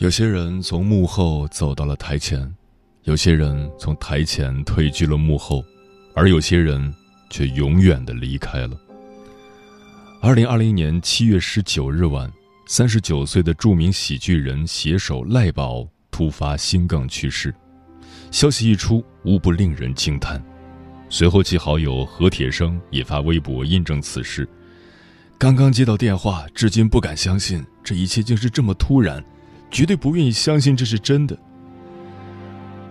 有些人从幕后走到了台前，有些人从台前退居了幕后，而有些人却永远的离开了。二零二零年七月十九日晚，三十九岁的著名喜剧人携手赖宝突发心梗去世，消息一出，无不令人惊叹。随后，其好友何铁生也发微博印证此事。刚刚接到电话，至今不敢相信这一切竟是这么突然。绝对不愿意相信这是真的。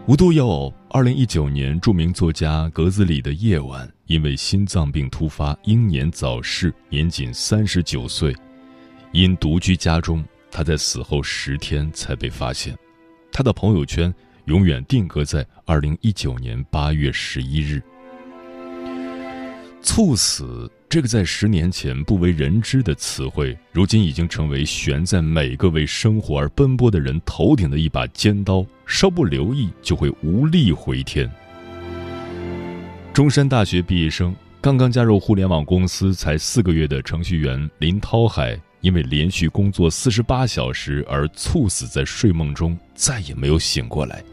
无独有偶，二零一九年，著名作家格子里的夜晚因为心脏病突发，英年早逝，年仅三十九岁。因独居家中，他在死后十天才被发现。他的朋友圈永远定格在二零一九年八月十一日。猝死。这个在十年前不为人知的词汇，如今已经成为悬在每个为生活而奔波的人头顶的一把尖刀，稍不留意就会无力回天。中山大学毕业生，刚刚加入互联网公司才四个月的程序员林涛海，因为连续工作四十八小时而猝死在睡梦中，再也没有醒过来。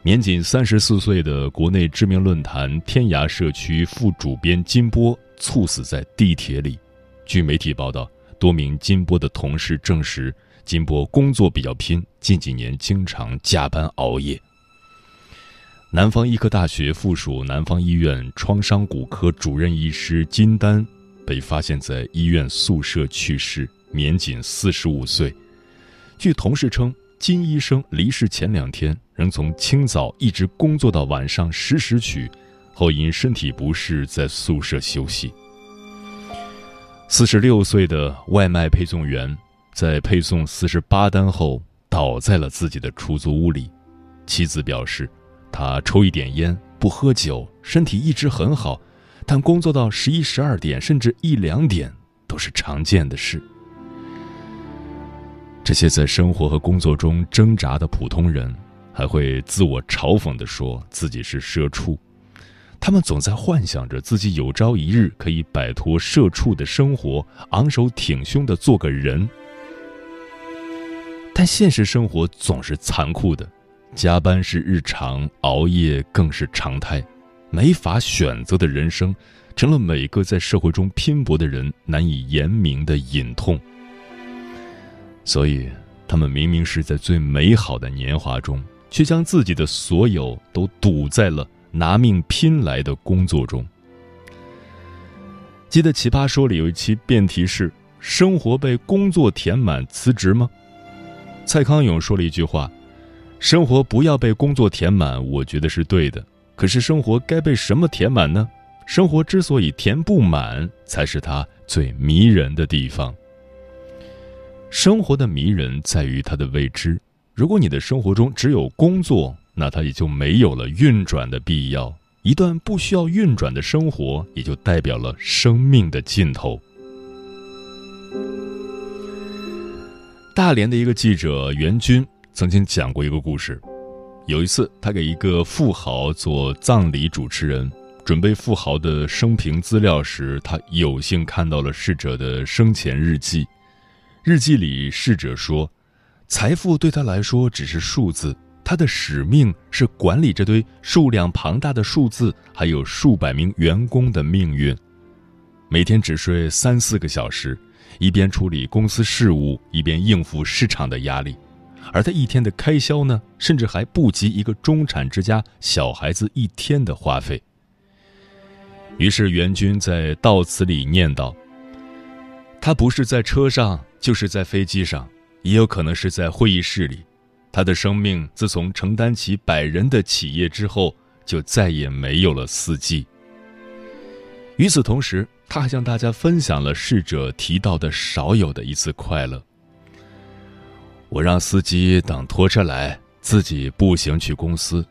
年仅三十四岁的国内知名论坛天涯社区副主编金波。猝死在地铁里。据媒体报道，多名金波的同事证实，金波工作比较拼，近几年经常加班熬夜。南方医科大学附属南方医院创伤骨科主任医师金丹被发现在医院宿舍去世，年仅四十五岁。据同事称，金医生离世前两天仍从清早一直工作到晚上十时许。后因身体不适在宿舍休息。四十六岁的外卖配送员在配送四十八单后倒在了自己的出租屋里。妻子表示，他抽一点烟，不喝酒，身体一直很好，但工作到十一、十二点甚至一两点都是常见的事。这些在生活和工作中挣扎的普通人，还会自我嘲讽地说自己是社畜。他们总在幻想着自己有朝一日可以摆脱社畜的生活，昂首挺胸的做个人。但现实生活总是残酷的，加班是日常，熬夜更是常态，没法选择的人生，成了每个在社会中拼搏的人难以言明的隐痛。所以，他们明明是在最美好的年华中，却将自己的所有都赌在了。拿命拼来的工作中，记得《奇葩说》里有一期辩题是：“生活被工作填满，辞职吗？”蔡康永说了一句话：“生活不要被工作填满，我觉得是对的。可是生活该被什么填满呢？生活之所以填不满，才是它最迷人的地方。生活的迷人在于它的未知。如果你的生活中只有工作，那它也就没有了运转的必要。一段不需要运转的生活，也就代表了生命的尽头。大连的一个记者袁军曾经讲过一个故事：有一次，他给一个富豪做葬礼主持人，准备富豪的生平资料时，他有幸看到了逝者的生前日记。日记里，逝者说：“财富对他来说只是数字。”他的使命是管理这堆数量庞大的数字，还有数百名员工的命运。每天只睡三四个小时，一边处理公司事务，一边应付市场的压力。而他一天的开销呢，甚至还不及一个中产之家小孩子一天的花费。于是袁军在悼词里念叨：“他不是在车上，就是在飞机上，也有可能是在会议室里。他的生命自从承担起百人的企业之后，就再也没有了四季。”与此同时，他还向大家分享了逝者提到的少有的一次快乐。我让司机等拖车来，自己步行去公司，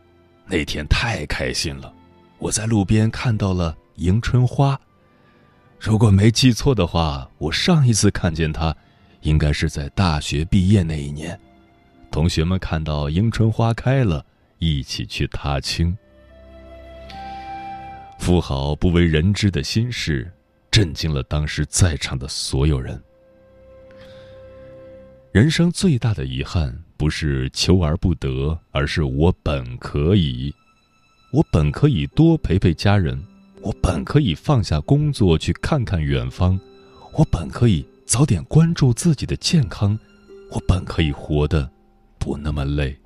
那天太开心了。我在路边看到了。迎春花，如果没记错的话，我上一次看见它，应该是在大学毕业那一年。同学们看到迎春花开了，一起去踏青。富豪不为人知的心事，震惊了当时在场的所有人。人生最大的遗憾，不是求而不得，而是我本可以，我本可以多陪陪家人。我本可以放下工作去看看远方，我本可以早点关注自己的健康，我本可以活得不那么累。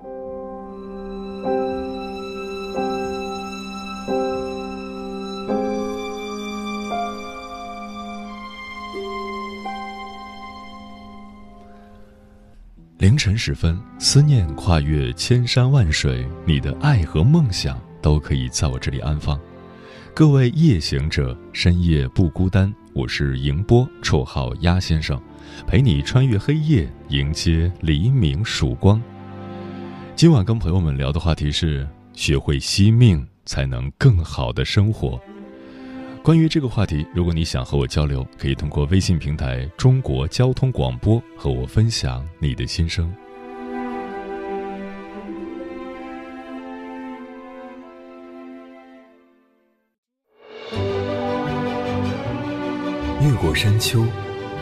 凌晨时分，思念跨越千山万水，你的爱和梦想都可以在我这里安放。各位夜行者，深夜不孤单。我是迎波，绰号鸭先生，陪你穿越黑夜，迎接黎明曙光。今晚跟朋友们聊的话题是：学会惜命，才能更好的生活。关于这个话题，如果你想和我交流，可以通过微信平台“中国交通广播”和我分享你的心声。越过山丘，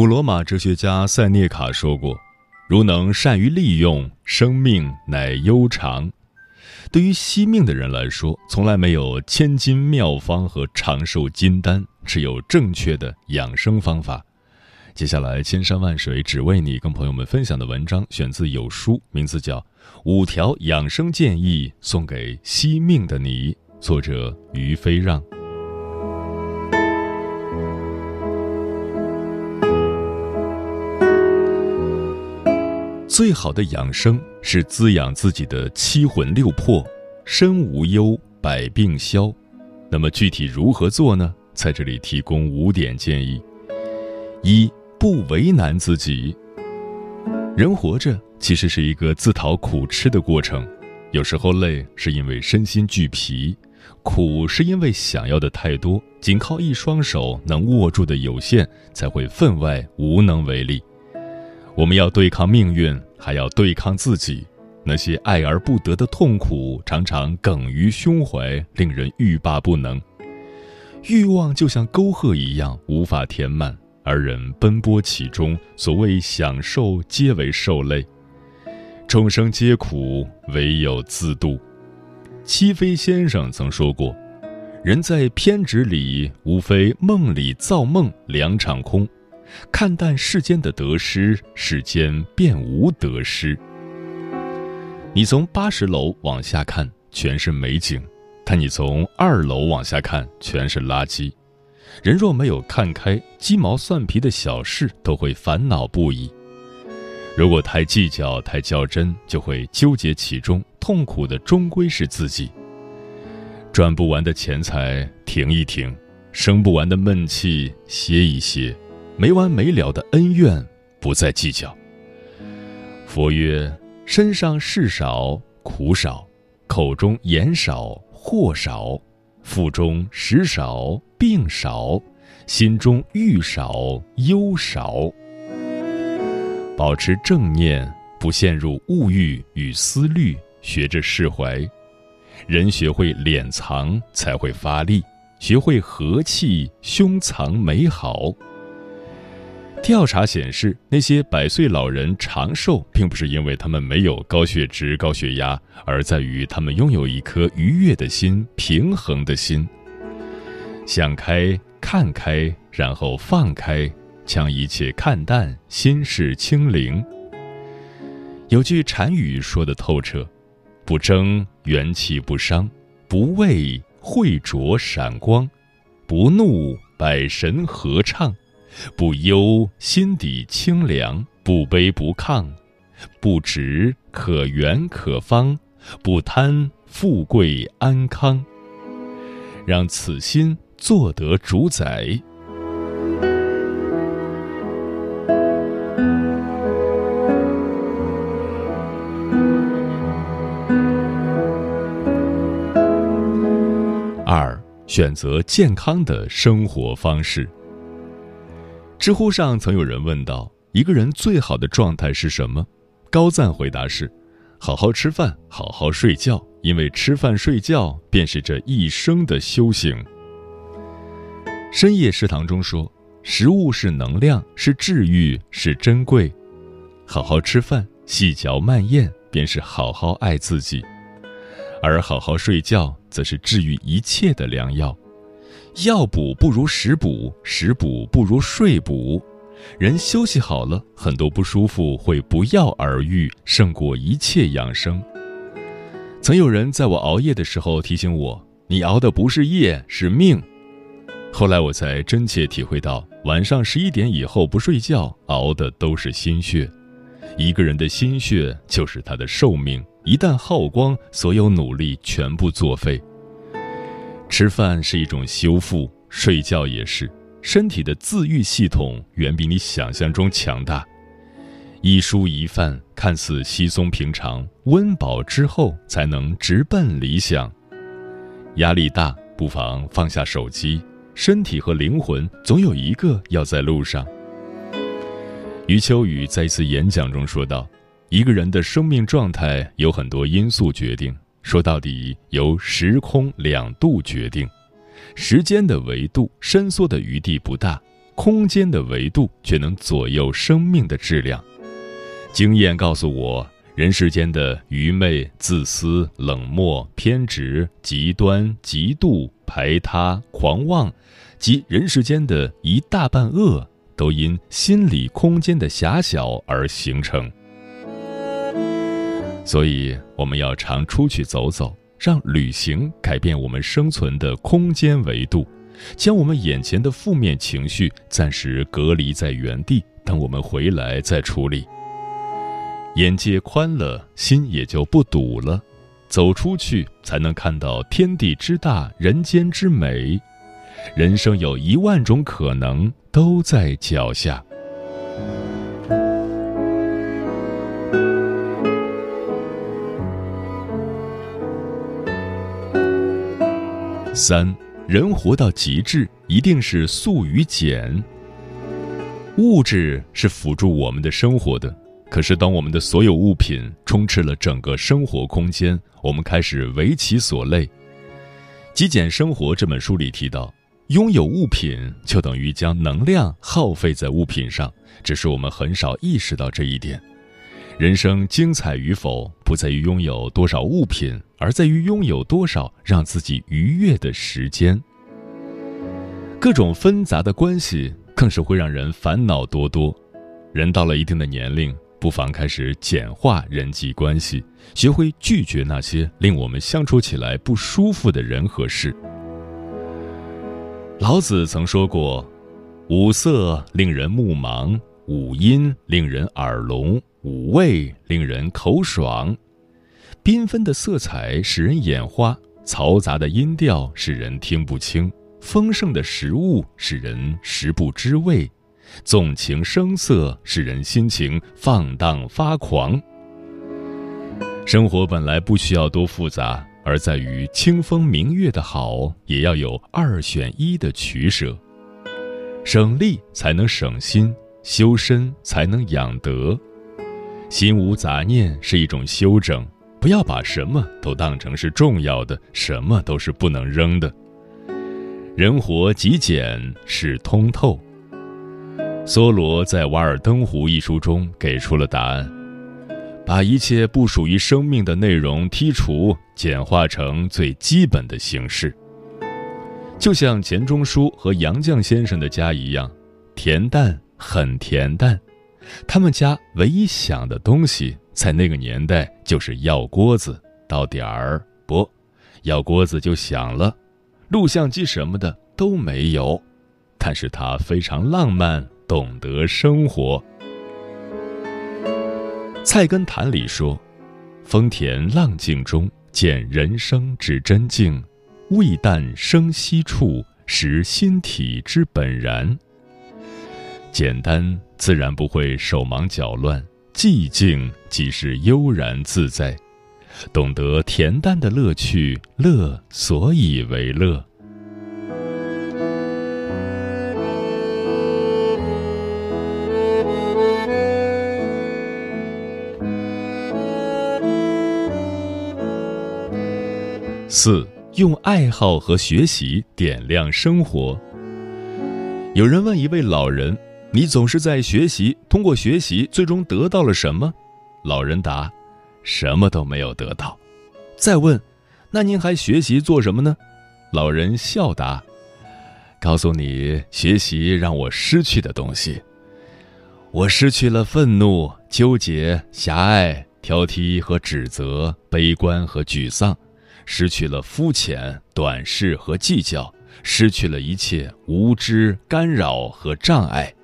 古罗马哲学家塞涅卡说过：“如能善于利用生命，乃悠长。”对于惜命的人来说，从来没有千金妙方和长寿金丹，只有正确的养生方法。接下来，千山万水只为你，跟朋友们分享的文章选自有书，名字叫《五条养生建议送给惜命的你》，作者于飞让。最好的养生是滋养自己的七魂六魄，身无忧，百病消。那么具体如何做呢？在这里提供五点建议：一、不为难自己。人活着其实是一个自讨苦吃的过程，有时候累是因为身心俱疲，苦是因为想要的太多，仅靠一双手能握住的有限，才会分外无能为力。我们要对抗命运。还要对抗自己，那些爱而不得的痛苦常常梗于胸怀，令人欲罢不能。欲望就像沟壑一样，无法填满，而人奔波其中，所谓享受皆为受累。众生皆苦，唯有自度。戚飞先生曾说过：“人在偏执里，无非梦里造梦，两场空。”看淡世间的得失，世间便无得失。你从八十楼往下看，全是美景；但你从二楼往下看，全是垃圾。人若没有看开，鸡毛蒜皮的小事都会烦恼不已。如果太计较、太较真，就会纠结其中，痛苦的终归是自己。赚不完的钱财停一停，生不完的闷气歇一歇。没完没了的恩怨，不再计较。佛曰：身上事少苦少，口中言少祸少，腹中食少病少，心中欲少忧少。保持正念，不陷入物欲与思虑，学着释怀。人学会敛藏，才会发力；学会和气，胸藏美好。调查显示，那些百岁老人长寿，并不是因为他们没有高血脂、高血压，而在于他们拥有一颗愉悦的心、平衡的心。想开、看开，然后放开，将一切看淡，心事清零。有句禅语说的透彻：不争，元气不伤；不畏，慧灼闪光；不怒，百神合唱。不忧，心底清凉；不卑不亢，不执可圆可方；不贪富贵安康。让此心做得主宰。二，选择健康的生活方式。知乎上曾有人问到：“一个人最好的状态是什么？”高赞回答是：“好好吃饭，好好睡觉，因为吃饭睡觉便是这一生的修行。”深夜食堂中说：“食物是能量，是治愈，是珍贵。好好吃饭，细嚼慢咽，便是好好爱自己；而好好睡觉，则是治愈一切的良药。”药补不如食补，食补不如睡补。人休息好了，很多不舒服会不药而愈，胜过一切养生。曾有人在我熬夜的时候提醒我：“你熬的不是夜，是命。”后来我才真切体会到，晚上十一点以后不睡觉，熬的都是心血。一个人的心血就是他的寿命，一旦耗光，所有努力全部作废。吃饭是一种修复，睡觉也是。身体的自愈系统远比你想象中强大。一蔬一饭看似稀松平常，温饱之后才能直奔理想。压力大，不妨放下手机，身体和灵魂总有一个要在路上。余秋雨在一次演讲中说道：“一个人的生命状态有很多因素决定。”说到底，由时空两度决定。时间的维度伸缩的余地不大，空间的维度却能左右生命的质量。经验告诉我，人世间的愚昧、自私、冷漠、偏执、极端、嫉妒、排他、狂妄，及人世间的一大半恶，都因心理空间的狭小而形成。所以，我们要常出去走走，让旅行改变我们生存的空间维度，将我们眼前的负面情绪暂时隔离在原地，等我们回来再处理。眼界宽了，心也就不堵了，走出去才能看到天地之大，人间之美。人生有一万种可能，都在脚下。三人活到极致，一定是素与简。物质是辅助我们的生活的，可是当我们的所有物品充斥了整个生活空间，我们开始为其所累。《极简生活》这本书里提到，拥有物品就等于将能量耗费在物品上，只是我们很少意识到这一点。人生精彩与否，不在于拥有多少物品，而在于拥有多少让自己愉悦的时间。各种纷杂的关系更是会让人烦恼多多。人到了一定的年龄，不妨开始简化人际关系，学会拒绝那些令我们相处起来不舒服的人和事。老子曾说过：“五色令人目盲，五音令人耳聋。”五味令人口爽，缤纷的色彩使人眼花，嘈杂的音调使人听不清，丰盛的食物使人食不知味，纵情声色使人心情放荡发狂。生活本来不需要多复杂，而在于清风明月的好，也要有二选一的取舍。省力才能省心，修身才能养德。心无杂念是一种修整，不要把什么都当成是重要的，什么都是不能扔的。人活极简是通透。梭罗在《瓦尔登湖》一书中给出了答案：把一切不属于生命的内容剔除，简化成最基本的形式。就像钱钟书和杨绛先生的家一样，恬淡很恬淡。他们家唯一想的东西，在那个年代就是要锅子，到点儿不，要锅子就响了，录像机什么的都没有。但是他非常浪漫。懂得生活，《菜根谭》里说：“风田浪静中见人生之真境，味淡生息处识心体之本然。”简单自然不会手忙脚乱，寂静即是悠然自在。懂得恬淡的乐趣，乐所以为乐。四用爱好和学习点亮生活。有人问一位老人：“你总是在学习，通过学习最终得到了什么？”老人答：“什么都没有得到。”再问：“那您还学习做什么呢？”老人笑答：“告诉你，学习让我失去的东西。我失去了愤怒、纠结、狭隘、挑剔和指责、悲观和沮丧。”失去了肤浅、短视和计较，失去了一切无知、干扰和障碍。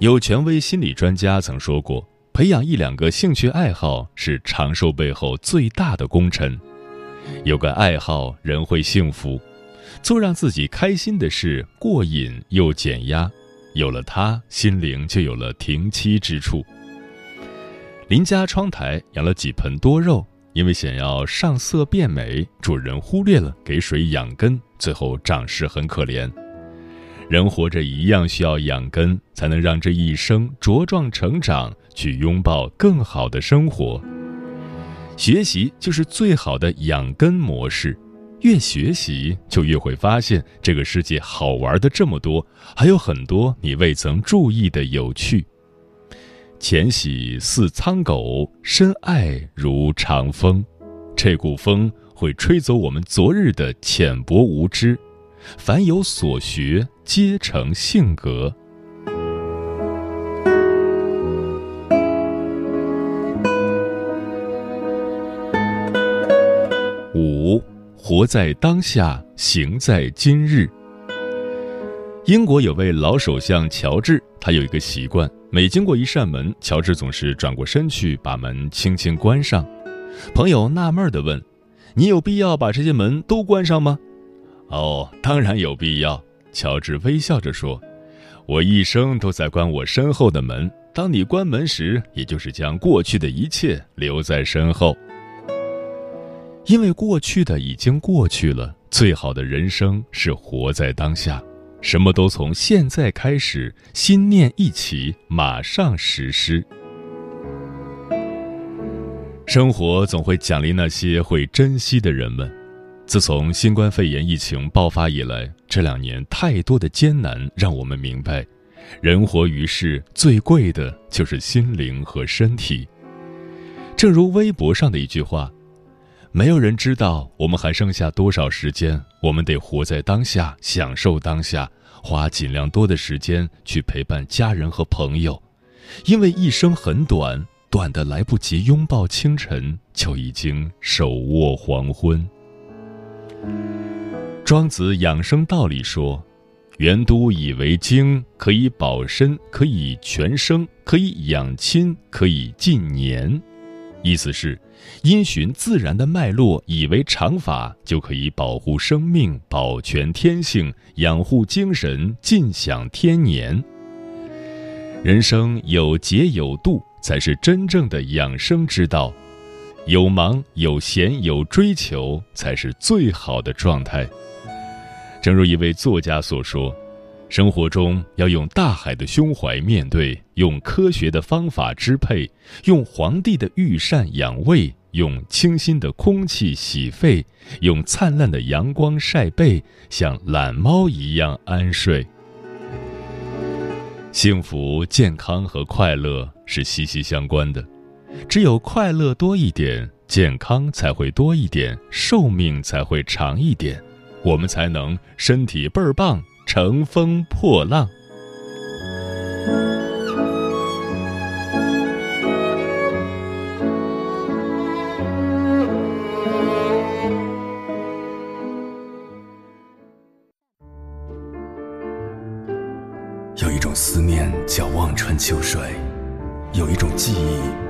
有权威心理专家曾说过，培养一两个兴趣爱好是长寿背后最大的功臣。有个爱好，人会幸福；做让自己开心的事，过瘾又减压。有了它，心灵就有了停栖之处。邻家窗台养了几盆多肉。因为想要上色变美，主人忽略了给水养根，最后长势很可怜。人活着一样需要养根，才能让这一生茁壮成长，去拥抱更好的生活。学习就是最好的养根模式，越学习就越会发现这个世界好玩的这么多，还有很多你未曾注意的有趣。浅喜似苍狗，深爱如长风。这股风会吹走我们昨日的浅薄无知。凡有所学，皆成性格。五，活在当下，行在今日。英国有位老首相乔治，他有一个习惯。每经过一扇门，乔治总是转过身去，把门轻轻关上。朋友纳闷地问：“你有必要把这些门都关上吗？”“哦，当然有必要。”乔治微笑着说：“我一生都在关我身后的门。当你关门时，也就是将过去的一切留在身后。因为过去的已经过去了，最好的人生是活在当下。”什么都从现在开始，心念一起，马上实施。生活总会奖励那些会珍惜的人们。自从新冠肺炎疫情爆发以来，这两年太多的艰难，让我们明白，人活于世最贵的就是心灵和身体。正如微博上的一句话。没有人知道我们还剩下多少时间，我们得活在当下，享受当下，花尽量多的时间去陪伴家人和朋友，因为一生很短，短的来不及拥抱清晨，就已经手握黄昏。庄子养生道里说：“元都以为精，可以保身，可以全生，可以养亲，可以尽年。”意思是。因循自然的脉络，以为常法，就可以保护生命、保全天性、养护精神、尽享天年。人生有节有度，才是真正的养生之道。有忙有闲有追求，才是最好的状态。正如一位作家所说：“生活中要用大海的胸怀面对，用科学的方法支配，用皇帝的御膳养胃，用清新的空气洗肺，用灿烂的阳光晒背，像懒猫一样安睡。”幸福、健康和快乐是息息相关的，只有快乐多一点，健康才会多一点，寿命才会长一点。我们才能身体倍儿棒，乘风破浪。有一种思念叫望穿秋水，有一种记忆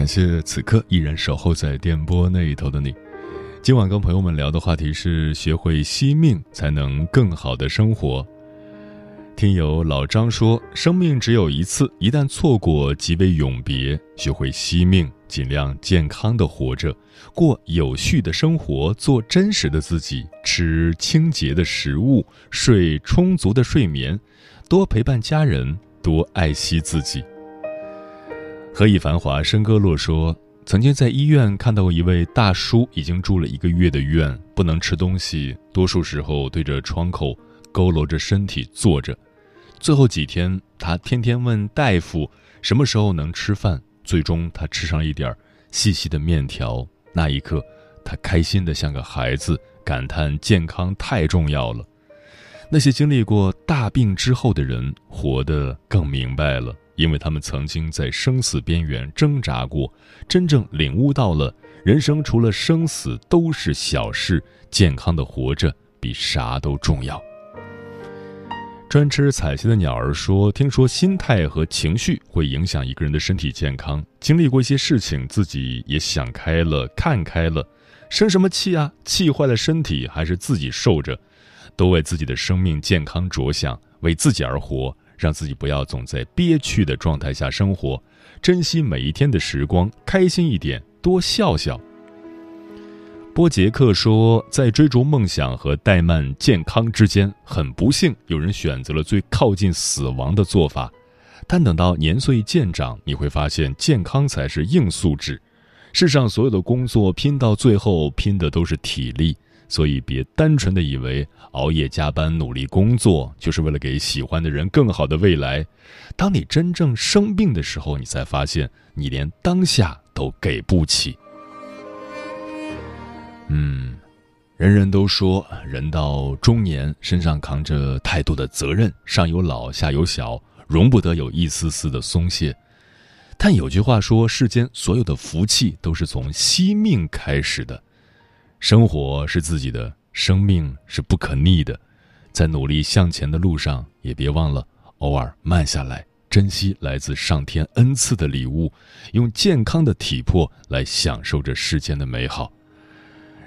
感谢此刻依然守候在电波那一头的你。今晚跟朋友们聊的话题是：学会惜命，才能更好的生活。听友老张说，生命只有一次，一旦错过即为永别。学会惜命，尽量健康的活着，过有序的生活，做真实的自己，吃清洁的食物，睡充足的睡眠，多陪伴家人，多爱惜自己。何以繁华笙歌落说。曾经在医院看到过一位大叔，已经住了一个月的院，不能吃东西，多数时候对着窗口佝偻着身体坐着。最后几天，他天天问大夫什么时候能吃饭。最终，他吃上一点细细的面条。那一刻，他开心的像个孩子，感叹健康太重要了。那些经历过大病之后的人，活得更明白了。因为他们曾经在生死边缘挣扎过，真正领悟到了人生除了生死都是小事，健康的活着比啥都重要。专吃彩旗的鸟儿说：“听说心态和情绪会影响一个人的身体健康，经历过一些事情，自己也想开了，看开了，生什么气啊？气坏了身体还是自己受着，都为自己的生命健康着想，为自己而活。”让自己不要总在憋屈的状态下生活，珍惜每一天的时光，开心一点，多笑笑。波杰克说，在追逐梦想和怠慢健康之间，很不幸，有人选择了最靠近死亡的做法。但等到年岁渐长，你会发现，健康才是硬素质。世上所有的工作，拼到最后，拼的都是体力。所以，别单纯的以为熬夜加班、努力工作就是为了给喜欢的人更好的未来。当你真正生病的时候，你才发现你连当下都给不起。嗯，人人都说人到中年身上扛着太多的责任，上有老下有小，容不得有一丝丝的松懈。但有句话说，世间所有的福气都是从惜命开始的。生活是自己的，生命是不可逆的，在努力向前的路上，也别忘了偶尔慢下来，珍惜来自上天恩赐的礼物，用健康的体魄来享受这世间的美好。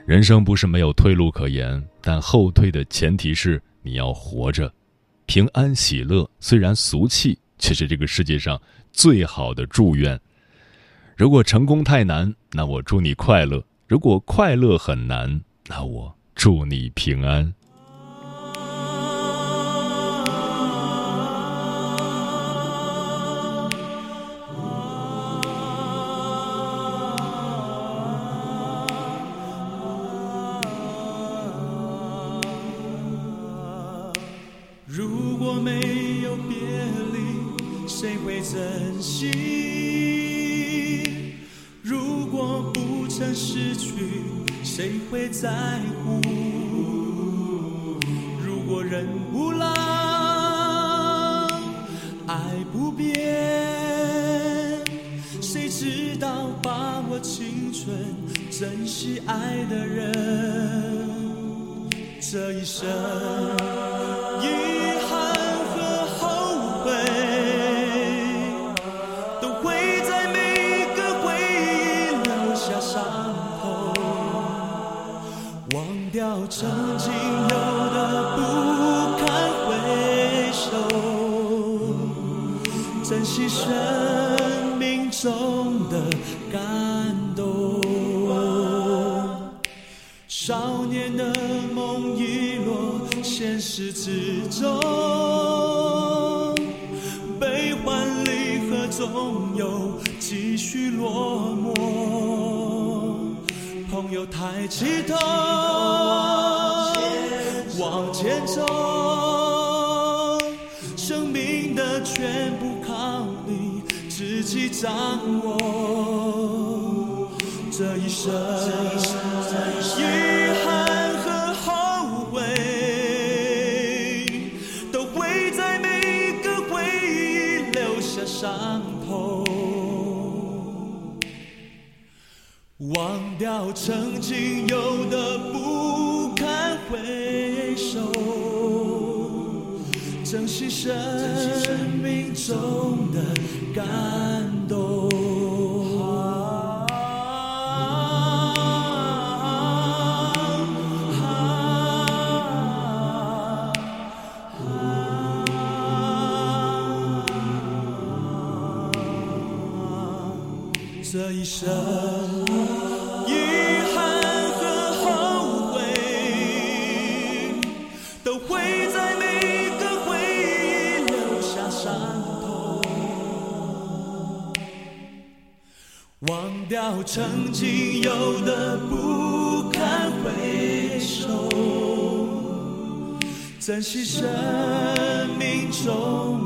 人生不是没有退路可言，但后退的前提是你要活着，平安喜乐。虽然俗气，却是这个世界上最好的祝愿。如果成功太难，那我祝你快乐。如果快乐很难，那我祝你平安。失去，谁会在乎？如果人不老，爱不变，谁？知道把握青春，珍惜爱的人，这一生现实之中，悲欢离合总有继续落寞。朋友抬起头，往前走，生命的全部靠你自己掌握。这一生，忘掉曾经有的不堪回首，珍惜生命中的感曾经有的不堪回首，珍惜生命中